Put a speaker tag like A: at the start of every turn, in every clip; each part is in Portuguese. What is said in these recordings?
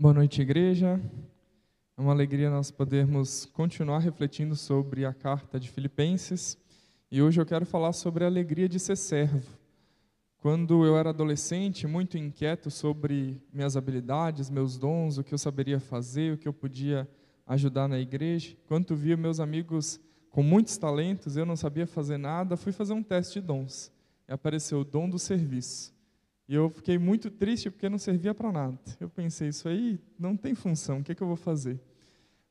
A: Boa noite, igreja. É uma alegria nós podermos continuar refletindo sobre a carta de Filipenses. E hoje eu quero falar sobre a alegria de ser servo. Quando eu era adolescente, muito inquieto sobre minhas habilidades, meus dons, o que eu saberia fazer, o que eu podia ajudar na igreja, quando via meus amigos com muitos talentos, eu não sabia fazer nada, fui fazer um teste de dons. E apareceu o dom do serviço. E eu fiquei muito triste porque não servia para nada. Eu pensei, isso aí não tem função, o que, é que eu vou fazer?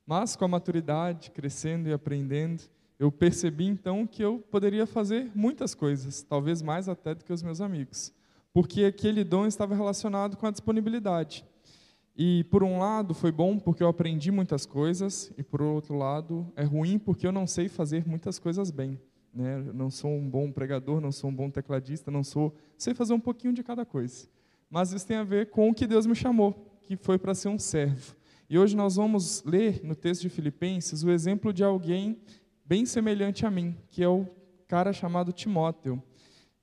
A: Mas com a maturidade, crescendo e aprendendo, eu percebi então que eu poderia fazer muitas coisas, talvez mais até do que os meus amigos, porque aquele dom estava relacionado com a disponibilidade. E por um lado foi bom porque eu aprendi muitas coisas, e por outro lado é ruim porque eu não sei fazer muitas coisas bem. Né? Não sou um bom pregador, não sou um bom tecladista, não sou, sei fazer um pouquinho de cada coisa. Mas isso tem a ver com o que Deus me chamou, que foi para ser um servo. E hoje nós vamos ler no texto de Filipenses o exemplo de alguém bem semelhante a mim, que é o cara chamado Timóteo.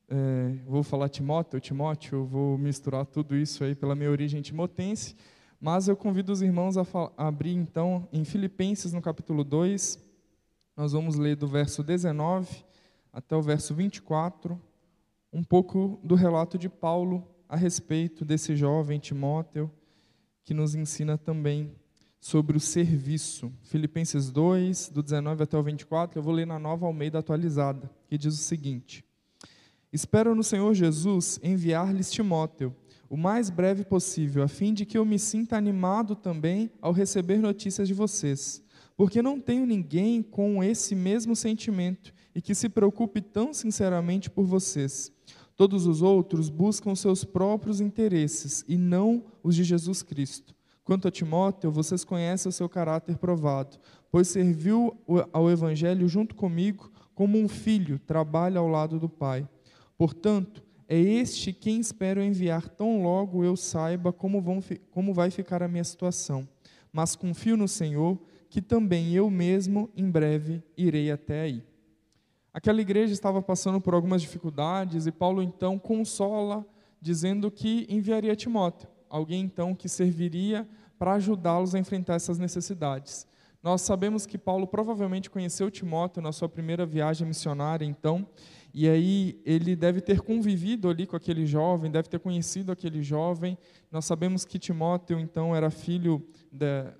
A: É, vou falar Timóteo, Timóteo, vou misturar tudo isso aí pela minha origem timotense, mas eu convido os irmãos a, a abrir então em Filipenses no capítulo 2, nós vamos ler do verso 19 até o verso 24, um pouco do relato de Paulo a respeito desse jovem Timóteo, que nos ensina também sobre o serviço. Filipenses 2, do 19 até o 24, eu vou ler na nova Almeida atualizada, que diz o seguinte: Espero no Senhor Jesus enviar-lhes Timóteo, o mais breve possível, a fim de que eu me sinta animado também ao receber notícias de vocês porque não tenho ninguém com esse mesmo sentimento e que se preocupe tão sinceramente por vocês. Todos os outros buscam seus próprios interesses e não os de Jesus Cristo. Quanto a Timóteo, vocês conhecem o seu caráter provado, pois serviu ao Evangelho junto comigo como um filho trabalha ao lado do Pai. Portanto, é este quem espero enviar tão logo eu saiba como, vão, como vai ficar a minha situação. Mas confio no Senhor que também eu mesmo em breve irei até aí. Aquela igreja estava passando por algumas dificuldades e Paulo então consola, dizendo que enviaria Timóteo, alguém então que serviria para ajudá-los a enfrentar essas necessidades. Nós sabemos que Paulo provavelmente conheceu Timóteo na sua primeira viagem missionária, então, e aí ele deve ter convivido ali com aquele jovem, deve ter conhecido aquele jovem. Nós sabemos que Timóteo, então, era filho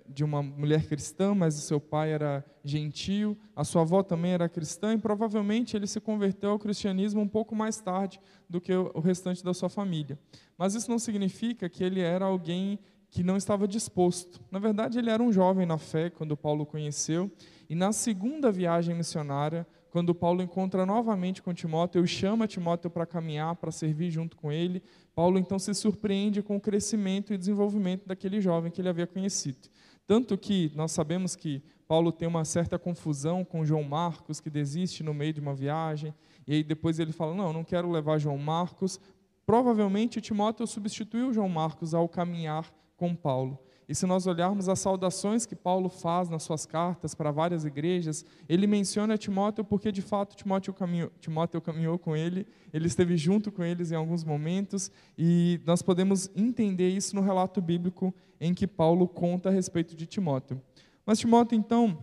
A: de uma mulher cristã, mas o seu pai era gentio, a sua avó também era cristã, e provavelmente ele se converteu ao cristianismo um pouco mais tarde do que o restante da sua família. Mas isso não significa que ele era alguém que não estava disposto. Na verdade, ele era um jovem na fé quando Paulo o conheceu, e na segunda viagem missionária, quando Paulo encontra novamente com Timóteo, e chama Timóteo para caminhar, para servir junto com ele. Paulo então se surpreende com o crescimento e desenvolvimento daquele jovem que ele havia conhecido. Tanto que nós sabemos que Paulo tem uma certa confusão com João Marcos, que desiste no meio de uma viagem, e aí depois ele fala: Não, não quero levar João Marcos. Provavelmente Timóteo substituiu João Marcos ao caminhar com Paulo. E se nós olharmos as saudações que Paulo faz nas suas cartas para várias igrejas, ele menciona Timóteo porque de fato Timóteo caminhou, Timóteo caminhou com ele, ele esteve junto com eles em alguns momentos, e nós podemos entender isso no relato bíblico em que Paulo conta a respeito de Timóteo. Mas Timóteo, então,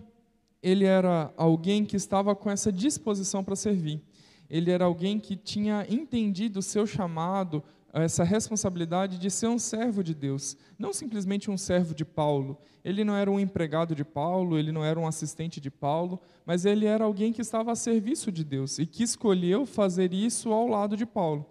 A: ele era alguém que estava com essa disposição para servir. Ele era alguém que tinha entendido o seu chamado essa responsabilidade de ser um servo de Deus, não simplesmente um servo de Paulo. Ele não era um empregado de Paulo, ele não era um assistente de Paulo, mas ele era alguém que estava a serviço de Deus e que escolheu fazer isso ao lado de Paulo.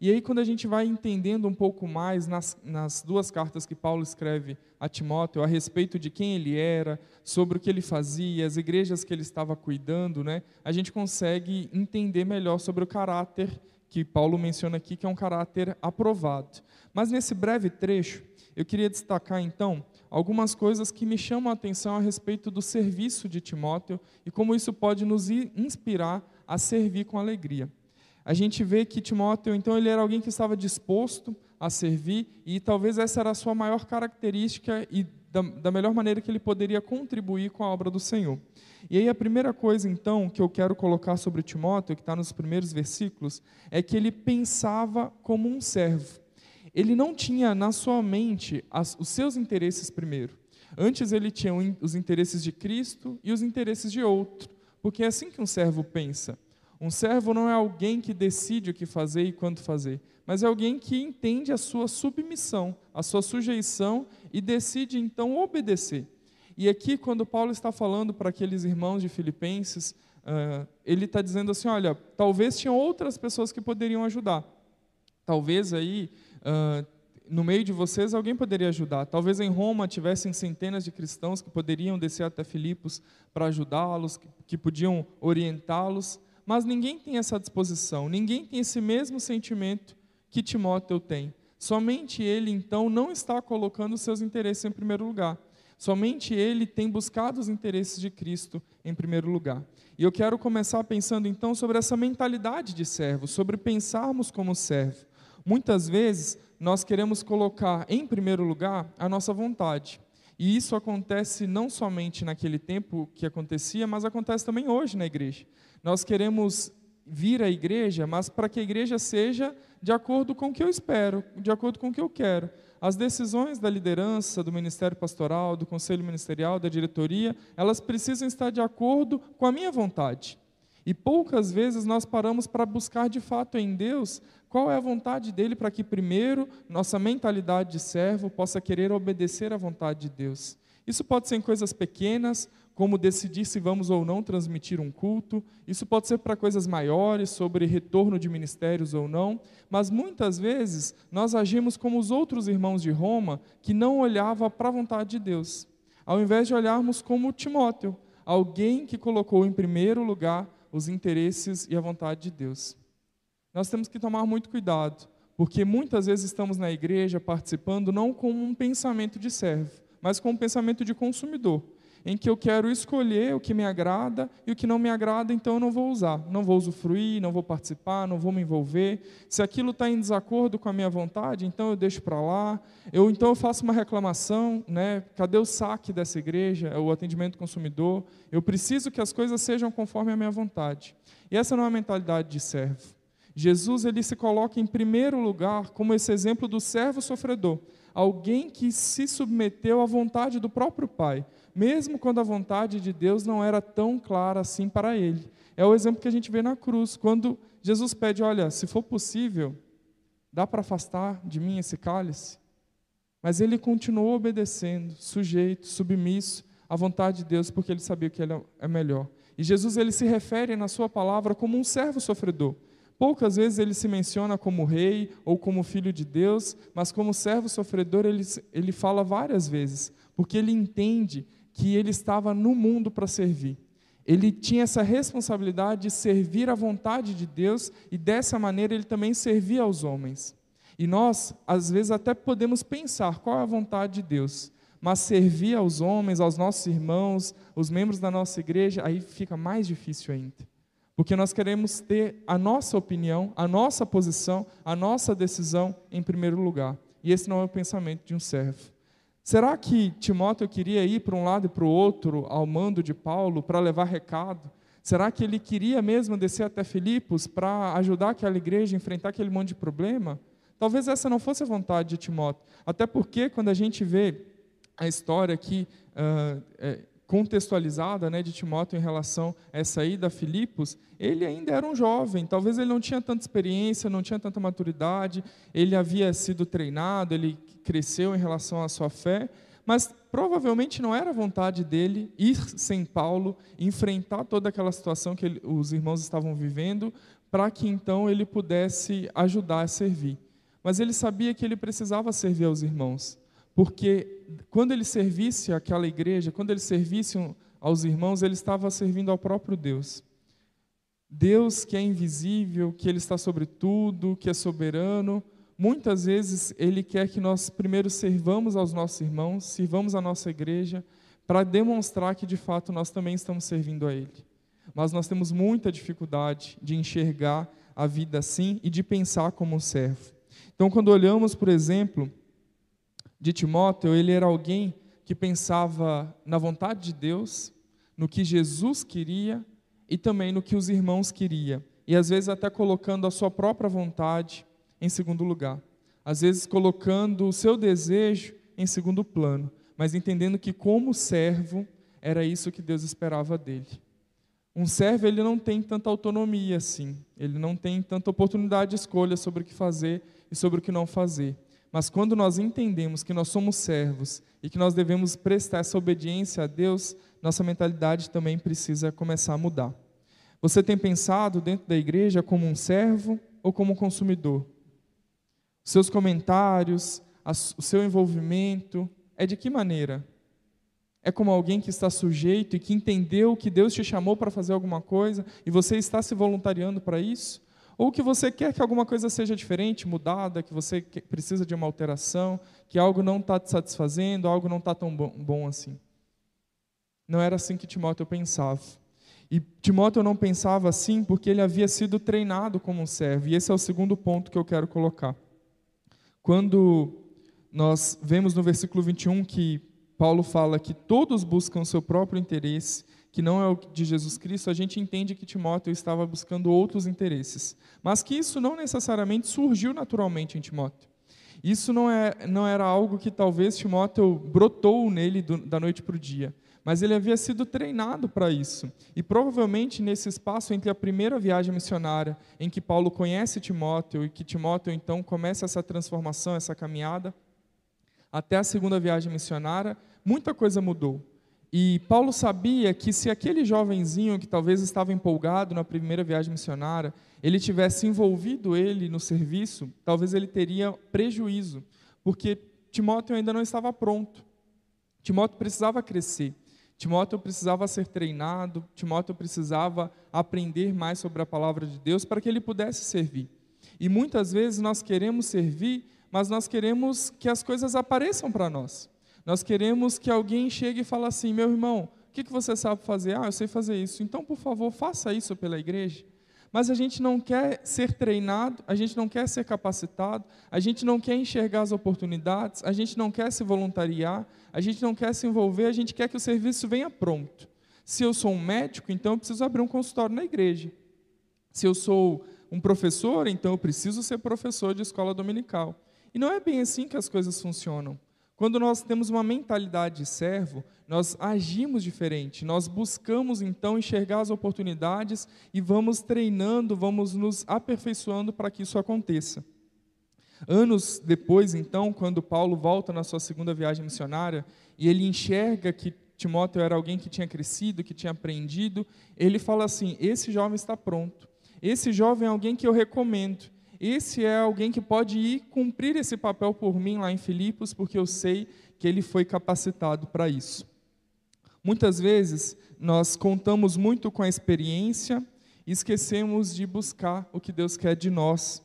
A: E aí, quando a gente vai entendendo um pouco mais nas, nas duas cartas que Paulo escreve a Timóteo a respeito de quem ele era, sobre o que ele fazia, as igrejas que ele estava cuidando, né, a gente consegue entender melhor sobre o caráter que Paulo menciona aqui, que é um caráter aprovado. Mas nesse breve trecho, eu queria destacar então algumas coisas que me chamam a atenção a respeito do serviço de Timóteo e como isso pode nos inspirar a servir com alegria. A gente vê que Timóteo, então, ele era alguém que estava disposto a servir e talvez essa era a sua maior característica e da, da melhor maneira que ele poderia contribuir com a obra do Senhor. E aí a primeira coisa, então, que eu quero colocar sobre Timóteo, que está nos primeiros versículos, é que ele pensava como um servo. ele não tinha na sua mente as, os seus interesses primeiro. Antes ele tinha os interesses de Cristo e os interesses de outro, porque é assim que um servo pensa. Um servo não é alguém que decide o que fazer e quando fazer, mas é alguém que entende a sua submissão, a sua sujeição e decide então obedecer. E aqui, quando Paulo está falando para aqueles irmãos de Filipenses, uh, ele está dizendo assim: olha, talvez tinham outras pessoas que poderiam ajudar. Talvez aí, uh, no meio de vocês, alguém poderia ajudar. Talvez em Roma tivessem centenas de cristãos que poderiam descer até Filipos para ajudá-los, que, que podiam orientá-los, mas ninguém tem essa disposição, ninguém tem esse mesmo sentimento que Timóteo tem. Somente ele, então, não está colocando seus interesses em primeiro lugar. Somente ele tem buscado os interesses de Cristo em primeiro lugar. E eu quero começar pensando então sobre essa mentalidade de servo, sobre pensarmos como servo. Muitas vezes nós queremos colocar em primeiro lugar a nossa vontade. E isso acontece não somente naquele tempo que acontecia, mas acontece também hoje na igreja. Nós queremos vir à igreja, mas para que a igreja seja de acordo com o que eu espero, de acordo com o que eu quero. As decisões da liderança, do ministério pastoral, do conselho ministerial, da diretoria, elas precisam estar de acordo com a minha vontade. E poucas vezes nós paramos para buscar de fato em Deus qual é a vontade dele para que, primeiro, nossa mentalidade de servo possa querer obedecer à vontade de Deus. Isso pode ser em coisas pequenas, como decidir se vamos ou não transmitir um culto. Isso pode ser para coisas maiores, sobre retorno de ministérios ou não. Mas muitas vezes nós agimos como os outros irmãos de Roma, que não olhavam para a vontade de Deus. Ao invés de olharmos como Timóteo, alguém que colocou em primeiro lugar os interesses e a vontade de Deus. Nós temos que tomar muito cuidado, porque muitas vezes estamos na igreja participando não com um pensamento de servo, mas com um pensamento de consumidor em que eu quero escolher o que me agrada e o que não me agrada, então eu não vou usar, não vou usufruir, não vou participar, não vou me envolver. Se aquilo está em desacordo com a minha vontade, então eu deixo para lá. Eu então eu faço uma reclamação, né? Cadê o saque dessa igreja? É o atendimento consumidor. Eu preciso que as coisas sejam conforme a minha vontade. E essa não é a mentalidade de servo. Jesus ele se coloca em primeiro lugar como esse exemplo do servo sofredor, alguém que se submeteu à vontade do próprio Pai, mesmo quando a vontade de Deus não era tão clara assim para ele. É o exemplo que a gente vê na cruz, quando Jesus pede: Olha, se for possível, dá para afastar de mim esse cálice? Mas ele continuou obedecendo, sujeito, submisso à vontade de Deus, porque ele sabia que ele é melhor. E Jesus ele se refere na sua palavra como um servo sofredor. Poucas vezes ele se menciona como rei ou como filho de Deus, mas como servo sofredor ele, ele fala várias vezes, porque ele entende que ele estava no mundo para servir. Ele tinha essa responsabilidade de servir à vontade de Deus e dessa maneira ele também servia aos homens. E nós, às vezes, até podemos pensar qual é a vontade de Deus, mas servir aos homens, aos nossos irmãos, os membros da nossa igreja, aí fica mais difícil ainda. Porque nós queremos ter a nossa opinião, a nossa posição, a nossa decisão em primeiro lugar. E esse não é o pensamento de um servo. Será que Timóteo queria ir para um lado e para o outro ao mando de Paulo para levar recado? Será que ele queria mesmo descer até Filipos para ajudar aquela igreja a enfrentar aquele monte de problema? Talvez essa não fosse a vontade de Timóteo. Até porque, quando a gente vê a história aqui uh, é, contextualizada né, de Timóteo em relação a essa ida a Filipos, ele ainda era um jovem, talvez ele não tinha tanta experiência, não tinha tanta maturidade, ele havia sido treinado, ele cresceu em relação à sua fé, mas provavelmente não era vontade dele ir sem Paulo, enfrentar toda aquela situação que ele, os irmãos estavam vivendo, para que então ele pudesse ajudar a servir. Mas ele sabia que ele precisava servir aos irmãos, porque quando ele servisse àquela igreja, quando ele servisse aos irmãos, ele estava servindo ao próprio Deus. Deus que é invisível, que ele está sobre tudo, que é soberano, muitas vezes Ele quer que nós primeiro servamos aos nossos irmãos, sirvamos a nossa igreja, para demonstrar que de fato nós também estamos servindo a Ele. Mas nós temos muita dificuldade de enxergar a vida assim e de pensar como um servo. Então, quando olhamos, por exemplo, de Timóteo, ele era alguém que pensava na vontade de Deus, no que Jesus queria e também no que os irmãos queriam. E às vezes até colocando a sua própria vontade em segundo lugar. às vezes colocando o seu desejo em segundo plano, mas entendendo que como servo era isso que Deus esperava dele. Um servo ele não tem tanta autonomia assim, ele não tem tanta oportunidade de escolha sobre o que fazer e sobre o que não fazer. Mas quando nós entendemos que nós somos servos e que nós devemos prestar essa obediência a Deus, nossa mentalidade também precisa começar a mudar. Você tem pensado dentro da igreja como um servo ou como um consumidor? Seus comentários, o seu envolvimento, é de que maneira? É como alguém que está sujeito e que entendeu que Deus te chamou para fazer alguma coisa e você está se voluntariando para isso? Ou que você quer que alguma coisa seja diferente, mudada, que você precisa de uma alteração, que algo não está te satisfazendo, algo não está tão bom, assim. Não era assim que Timóteo pensava. E Timóteo não pensava assim porque ele havia sido treinado como um servo. E esse é o segundo ponto que eu quero colocar. Quando nós vemos no versículo 21 que Paulo fala que todos buscam o seu próprio interesse que não é o de Jesus Cristo, a gente entende que Timóteo estava buscando outros interesses. Mas que isso não necessariamente surgiu naturalmente em Timóteo. Isso não, é, não era algo que talvez Timóteo brotou nele do, da noite para o dia, mas ele havia sido treinado para isso. E provavelmente nesse espaço entre a primeira viagem missionária, em que Paulo conhece Timóteo e que Timóteo então começa essa transformação, essa caminhada, até a segunda viagem missionária, muita coisa mudou. E Paulo sabia que se aquele jovenzinho que talvez estava empolgado na primeira viagem missionária, ele tivesse envolvido ele no serviço, talvez ele teria prejuízo, porque Timóteo ainda não estava pronto. Timóteo precisava crescer. Timóteo precisava ser treinado, Timóteo precisava aprender mais sobre a palavra de Deus para que ele pudesse servir. E muitas vezes nós queremos servir, mas nós queremos que as coisas apareçam para nós. Nós queremos que alguém chegue e fale assim: meu irmão, o que, que você sabe fazer? Ah, eu sei fazer isso. Então, por favor, faça isso pela igreja. Mas a gente não quer ser treinado, a gente não quer ser capacitado, a gente não quer enxergar as oportunidades, a gente não quer se voluntariar, a gente não quer se envolver, a gente quer que o serviço venha pronto. Se eu sou um médico, então eu preciso abrir um consultório na igreja. Se eu sou um professor, então eu preciso ser professor de escola dominical. E não é bem assim que as coisas funcionam. Quando nós temos uma mentalidade de servo, nós agimos diferente, nós buscamos então enxergar as oportunidades e vamos treinando, vamos nos aperfeiçoando para que isso aconteça. Anos depois, então, quando Paulo volta na sua segunda viagem missionária e ele enxerga que Timóteo era alguém que tinha crescido, que tinha aprendido, ele fala assim: esse jovem está pronto, esse jovem é alguém que eu recomendo. Esse é alguém que pode ir cumprir esse papel por mim lá em Filipos, porque eu sei que ele foi capacitado para isso. Muitas vezes nós contamos muito com a experiência e esquecemos de buscar o que Deus quer de nós.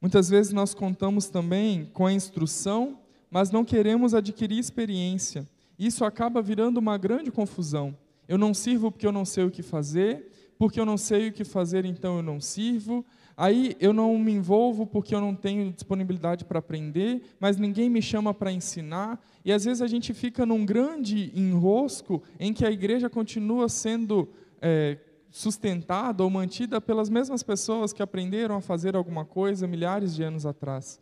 A: Muitas vezes nós contamos também com a instrução, mas não queremos adquirir experiência. Isso acaba virando uma grande confusão. Eu não sirvo porque eu não sei o que fazer, porque eu não sei o que fazer, então eu não sirvo. Aí eu não me envolvo porque eu não tenho disponibilidade para aprender, mas ninguém me chama para ensinar. E às vezes a gente fica num grande enrosco em que a igreja continua sendo é, sustentada ou mantida pelas mesmas pessoas que aprenderam a fazer alguma coisa milhares de anos atrás.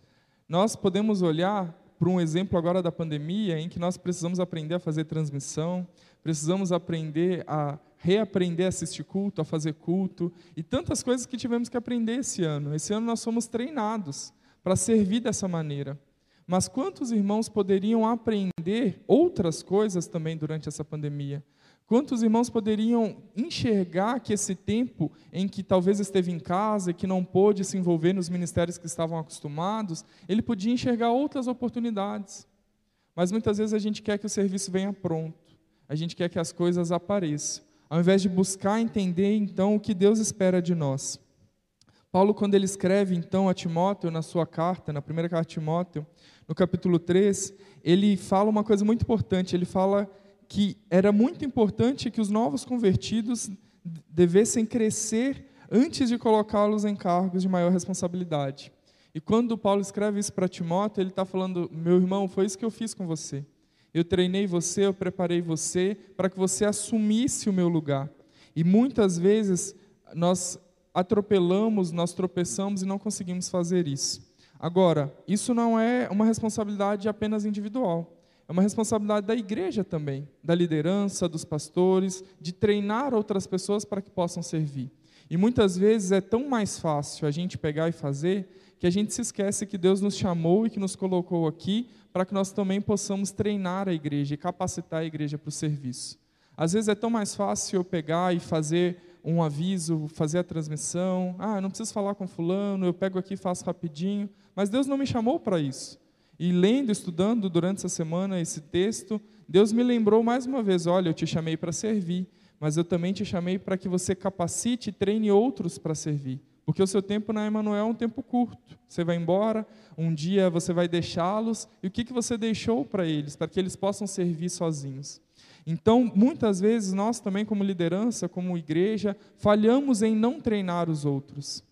A: Nós podemos olhar para um exemplo agora da pandemia, em que nós precisamos aprender a fazer transmissão, precisamos aprender a reaprender a assistir culto, a fazer culto, e tantas coisas que tivemos que aprender esse ano. Esse ano nós somos treinados para servir dessa maneira. Mas quantos irmãos poderiam aprender outras coisas também durante essa pandemia? Quantos irmãos poderiam enxergar que esse tempo em que talvez esteve em casa e que não pôde se envolver nos ministérios que estavam acostumados, ele podia enxergar outras oportunidades. Mas muitas vezes a gente quer que o serviço venha pronto, a gente quer que as coisas apareçam ao invés de buscar entender então o que Deus espera de nós. Paulo, quando ele escreve então a Timóteo na sua carta, na primeira carta de Timóteo, no capítulo 3, ele fala uma coisa muito importante. Ele fala que era muito importante que os novos convertidos devessem crescer antes de colocá-los em cargos de maior responsabilidade. E quando Paulo escreve isso para Timóteo, ele está falando: meu irmão, foi isso que eu fiz com você. Eu treinei você, eu preparei você para que você assumisse o meu lugar. E muitas vezes nós atropelamos, nós tropeçamos e não conseguimos fazer isso. Agora, isso não é uma responsabilidade apenas individual. É uma responsabilidade da igreja também, da liderança, dos pastores, de treinar outras pessoas para que possam servir. E muitas vezes é tão mais fácil a gente pegar e fazer que a gente se esquece que Deus nos chamou e que nos colocou aqui para que nós também possamos treinar a igreja e capacitar a igreja para o serviço. Às vezes é tão mais fácil eu pegar e fazer um aviso, fazer a transmissão. Ah, não preciso falar com fulano, eu pego aqui e faço rapidinho. Mas Deus não me chamou para isso. E lendo, estudando durante essa semana esse texto, Deus me lembrou mais uma vez: olha, eu te chamei para servir mas eu também te chamei para que você capacite e treine outros para servir. Porque o seu tempo na Emanuel é um tempo curto. Você vai embora, um dia você vai deixá-los, e o que, que você deixou para eles, para que eles possam servir sozinhos? Então, muitas vezes, nós também, como liderança, como igreja, falhamos em não treinar os outros.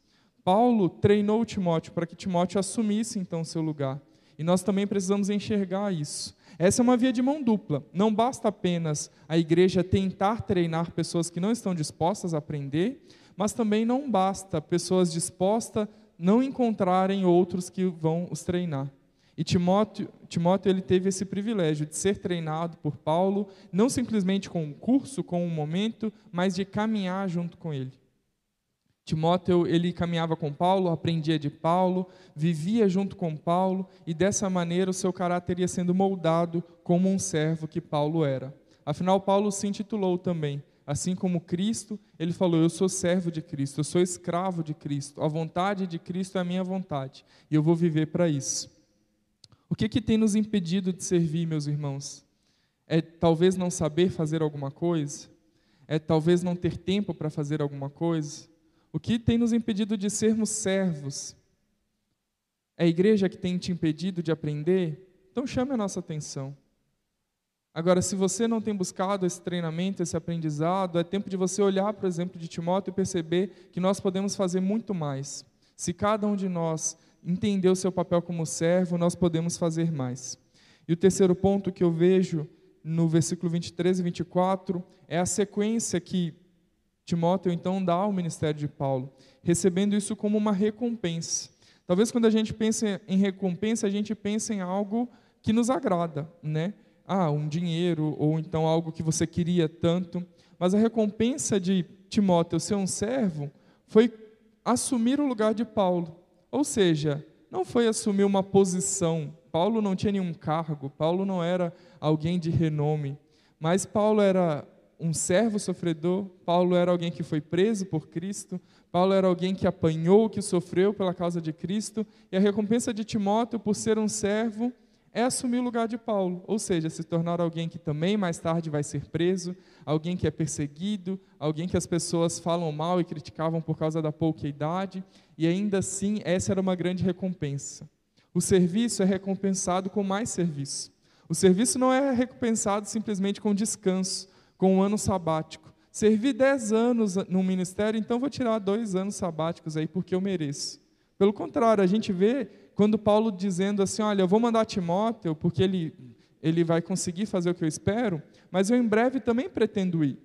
A: Paulo treinou Timóteo para que Timóteo assumisse então seu lugar. E nós também precisamos enxergar isso. Essa é uma via de mão dupla. Não basta apenas a igreja tentar treinar pessoas que não estão dispostas a aprender, mas também não basta pessoas dispostas não encontrarem outros que vão os treinar. E Timóteo, Timóteo ele teve esse privilégio de ser treinado por Paulo, não simplesmente com um curso, com um momento, mas de caminhar junto com ele. Timóteo, ele caminhava com Paulo, aprendia de Paulo, vivia junto com Paulo, e dessa maneira o seu caráter ia sendo moldado como um servo que Paulo era. Afinal, Paulo se intitulou também, assim como Cristo, ele falou: Eu sou servo de Cristo, eu sou escravo de Cristo, a vontade de Cristo é a minha vontade, e eu vou viver para isso. O que, que tem nos impedido de servir, meus irmãos? É talvez não saber fazer alguma coisa? É talvez não ter tempo para fazer alguma coisa? O que tem nos impedido de sermos servos? É a igreja que tem te impedido de aprender? Então chame a nossa atenção. Agora, se você não tem buscado esse treinamento, esse aprendizado, é tempo de você olhar para o exemplo de Timóteo e perceber que nós podemos fazer muito mais. Se cada um de nós entender o seu papel como servo, nós podemos fazer mais. E o terceiro ponto que eu vejo no versículo 23 e 24 é a sequência que Timóteo então dá ao ministério de Paulo, recebendo isso como uma recompensa. Talvez quando a gente pensa em recompensa, a gente pense em algo que nos agrada, né? Ah, um dinheiro ou então algo que você queria tanto. Mas a recompensa de Timóteo ser um servo foi assumir o lugar de Paulo. Ou seja, não foi assumir uma posição. Paulo não tinha nenhum cargo, Paulo não era alguém de renome, mas Paulo era um servo sofredor, Paulo era alguém que foi preso por Cristo, Paulo era alguém que apanhou, que sofreu pela causa de Cristo, e a recompensa de Timóteo por ser um servo é assumir o lugar de Paulo, ou seja, se tornar alguém que também mais tarde vai ser preso, alguém que é perseguido, alguém que as pessoas falam mal e criticavam por causa da pouca idade, e ainda assim essa era uma grande recompensa. O serviço é recompensado com mais serviço. O serviço não é recompensado simplesmente com descanso, com um ano sabático. Servi dez anos no ministério, então vou tirar dois anos sabáticos aí, porque eu mereço. Pelo contrário, a gente vê quando Paulo dizendo assim: Olha, eu vou mandar Timóteo, porque ele, ele vai conseguir fazer o que eu espero, mas eu em breve também pretendo ir.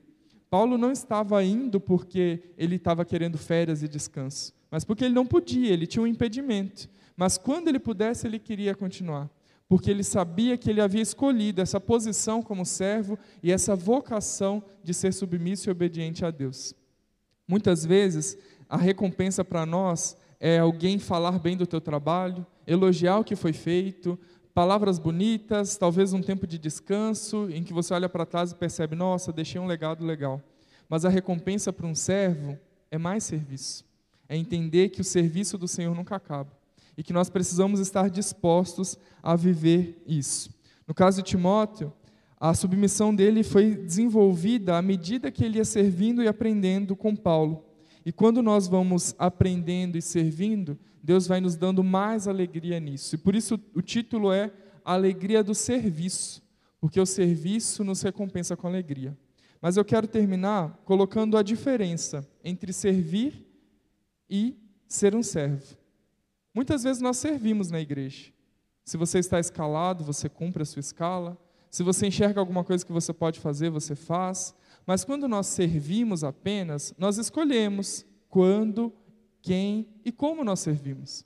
A: Paulo não estava indo porque ele estava querendo férias e descanso, mas porque ele não podia, ele tinha um impedimento. Mas quando ele pudesse, ele queria continuar porque ele sabia que ele havia escolhido essa posição como servo e essa vocação de ser submisso e obediente a Deus. Muitas vezes, a recompensa para nós é alguém falar bem do teu trabalho, elogiar o que foi feito, palavras bonitas, talvez um tempo de descanso em que você olha para trás e percebe: nossa, deixei um legado legal. Mas a recompensa para um servo é mais serviço. É entender que o serviço do Senhor nunca acaba e que nós precisamos estar dispostos a viver isso. No caso de Timóteo, a submissão dele foi desenvolvida à medida que ele ia servindo e aprendendo com Paulo. E quando nós vamos aprendendo e servindo, Deus vai nos dando mais alegria nisso. E por isso o título é Alegria do Serviço, porque o serviço nos recompensa com alegria. Mas eu quero terminar colocando a diferença entre servir e ser um servo. Muitas vezes nós servimos na igreja. Se você está escalado, você cumpre a sua escala. Se você enxerga alguma coisa que você pode fazer, você faz. Mas quando nós servimos apenas, nós escolhemos quando, quem e como nós servimos.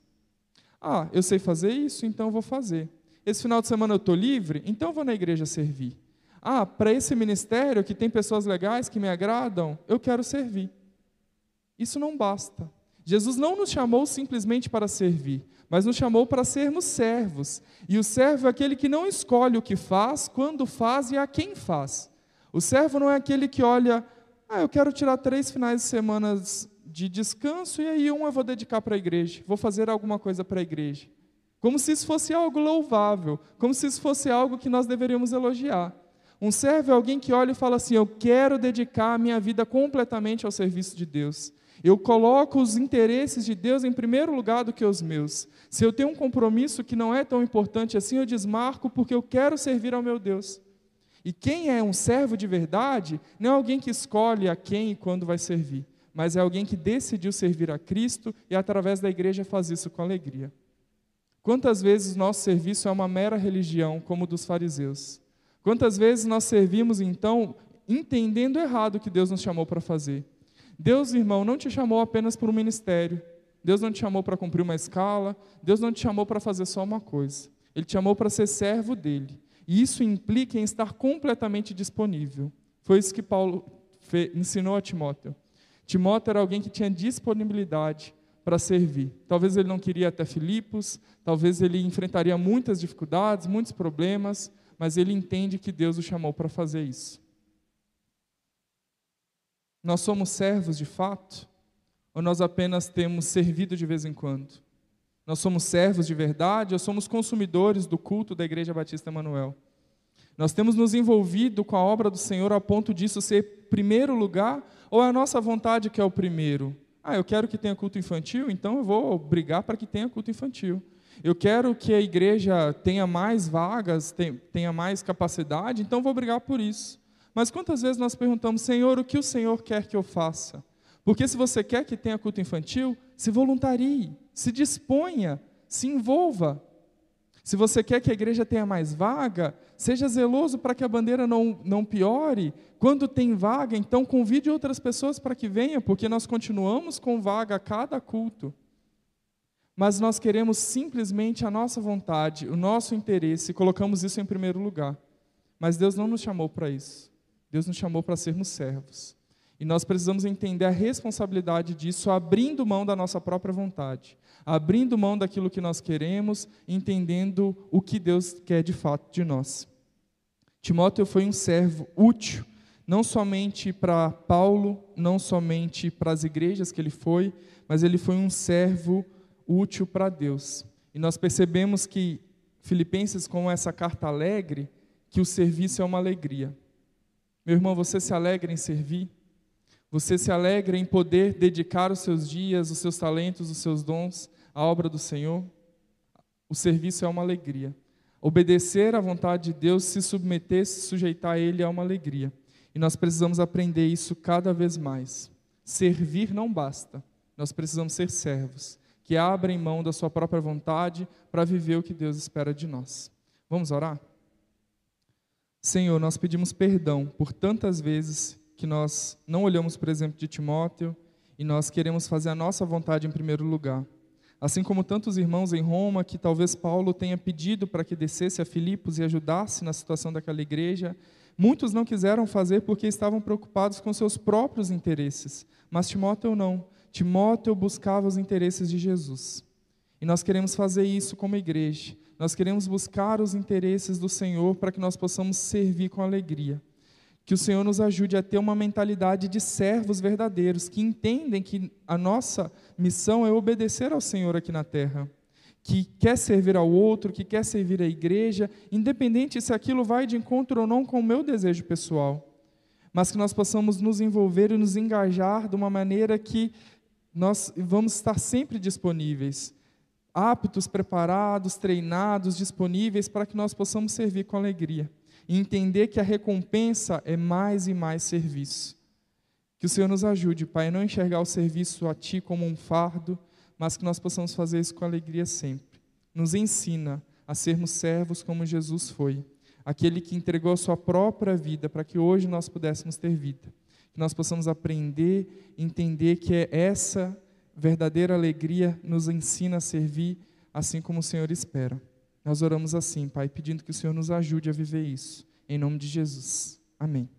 A: Ah, eu sei fazer isso, então vou fazer. Esse final de semana eu estou livre, então vou na igreja servir. Ah, para esse ministério que tem pessoas legais que me agradam, eu quero servir. Isso não basta. Jesus não nos chamou simplesmente para servir, mas nos chamou para sermos servos. E o servo é aquele que não escolhe o que faz, quando faz e a quem faz. O servo não é aquele que olha, ah, eu quero tirar três finais de semana de descanso e aí um eu vou dedicar para a igreja, vou fazer alguma coisa para a igreja. Como se isso fosse algo louvável, como se isso fosse algo que nós deveríamos elogiar. Um servo é alguém que olha e fala assim: Eu quero dedicar a minha vida completamente ao serviço de Deus. Eu coloco os interesses de Deus em primeiro lugar do que os meus. Se eu tenho um compromisso que não é tão importante assim, eu desmarco porque eu quero servir ao meu Deus. E quem é um servo de verdade não é alguém que escolhe a quem e quando vai servir, mas é alguém que decidiu servir a Cristo e através da igreja faz isso com alegria. Quantas vezes nosso serviço é uma mera religião, como o dos fariseus? Quantas vezes nós servimos então entendendo errado o que Deus nos chamou para fazer? Deus, irmão, não te chamou apenas para um ministério. Deus não te chamou para cumprir uma escala. Deus não te chamou para fazer só uma coisa. Ele te chamou para ser servo dele. E isso implica em estar completamente disponível. Foi isso que Paulo ensinou a Timóteo. Timóteo era alguém que tinha disponibilidade para servir. Talvez ele não queria até Filipos, talvez ele enfrentaria muitas dificuldades, muitos problemas, mas ele entende que Deus o chamou para fazer isso. Nós somos servos de fato? Ou nós apenas temos servido de vez em quando? Nós somos servos de verdade ou somos consumidores do culto da Igreja Batista Emanuel? Nós temos nos envolvido com a obra do Senhor a ponto disso ser primeiro lugar ou é a nossa vontade que é o primeiro? Ah, eu quero que tenha culto infantil, então eu vou brigar para que tenha culto infantil. Eu quero que a igreja tenha mais vagas, tenha mais capacidade, então vou brigar por isso. Mas quantas vezes nós perguntamos, Senhor, o que o Senhor quer que eu faça? Porque se você quer que tenha culto infantil, se voluntarie, se disponha, se envolva. Se você quer que a igreja tenha mais vaga, seja zeloso para que a bandeira não, não piore. Quando tem vaga, então convide outras pessoas para que venham, porque nós continuamos com vaga a cada culto. Mas nós queremos simplesmente a nossa vontade, o nosso interesse, e colocamos isso em primeiro lugar. Mas Deus não nos chamou para isso. Deus nos chamou para sermos servos. E nós precisamos entender a responsabilidade disso, abrindo mão da nossa própria vontade, abrindo mão daquilo que nós queremos, entendendo o que Deus quer de fato de nós. Timóteo foi um servo útil, não somente para Paulo, não somente para as igrejas que ele foi, mas ele foi um servo útil para Deus. E nós percebemos que Filipenses, com essa carta alegre, que o serviço é uma alegria. Meu irmão, você se alegra em servir? Você se alegra em poder dedicar os seus dias, os seus talentos, os seus dons à obra do Senhor? O serviço é uma alegria. Obedecer à vontade de Deus, se submeter, se sujeitar a Ele é uma alegria. E nós precisamos aprender isso cada vez mais. Servir não basta, nós precisamos ser servos, que abrem mão da sua própria vontade para viver o que Deus espera de nós. Vamos orar? Senhor, nós pedimos perdão por tantas vezes que nós não olhamos, por exemplo, de Timóteo e nós queremos fazer a nossa vontade em primeiro lugar. Assim como tantos irmãos em Roma que talvez Paulo tenha pedido para que descesse a Filipos e ajudasse na situação daquela igreja, muitos não quiseram fazer porque estavam preocupados com seus próprios interesses, mas Timóteo não. Timóteo buscava os interesses de Jesus. E nós queremos fazer isso como igreja. Nós queremos buscar os interesses do Senhor para que nós possamos servir com alegria. Que o Senhor nos ajude a ter uma mentalidade de servos verdadeiros, que entendem que a nossa missão é obedecer ao Senhor aqui na terra. Que quer servir ao outro, que quer servir à igreja, independente se aquilo vai de encontro ou não com o meu desejo pessoal. Mas que nós possamos nos envolver e nos engajar de uma maneira que nós vamos estar sempre disponíveis aptos, preparados, treinados, disponíveis para que nós possamos servir com alegria. E entender que a recompensa é mais e mais serviço. Que o Senhor nos ajude, Pai, a não enxergar o serviço a Ti como um fardo, mas que nós possamos fazer isso com alegria sempre. Nos ensina a sermos servos como Jesus foi, aquele que entregou a Sua própria vida para que hoje nós pudéssemos ter vida. Que nós possamos aprender, entender que é essa verdadeira alegria nos ensina a servir assim como o Senhor espera. Nós oramos assim, Pai, pedindo que o Senhor nos ajude a viver isso. Em nome de Jesus. Amém.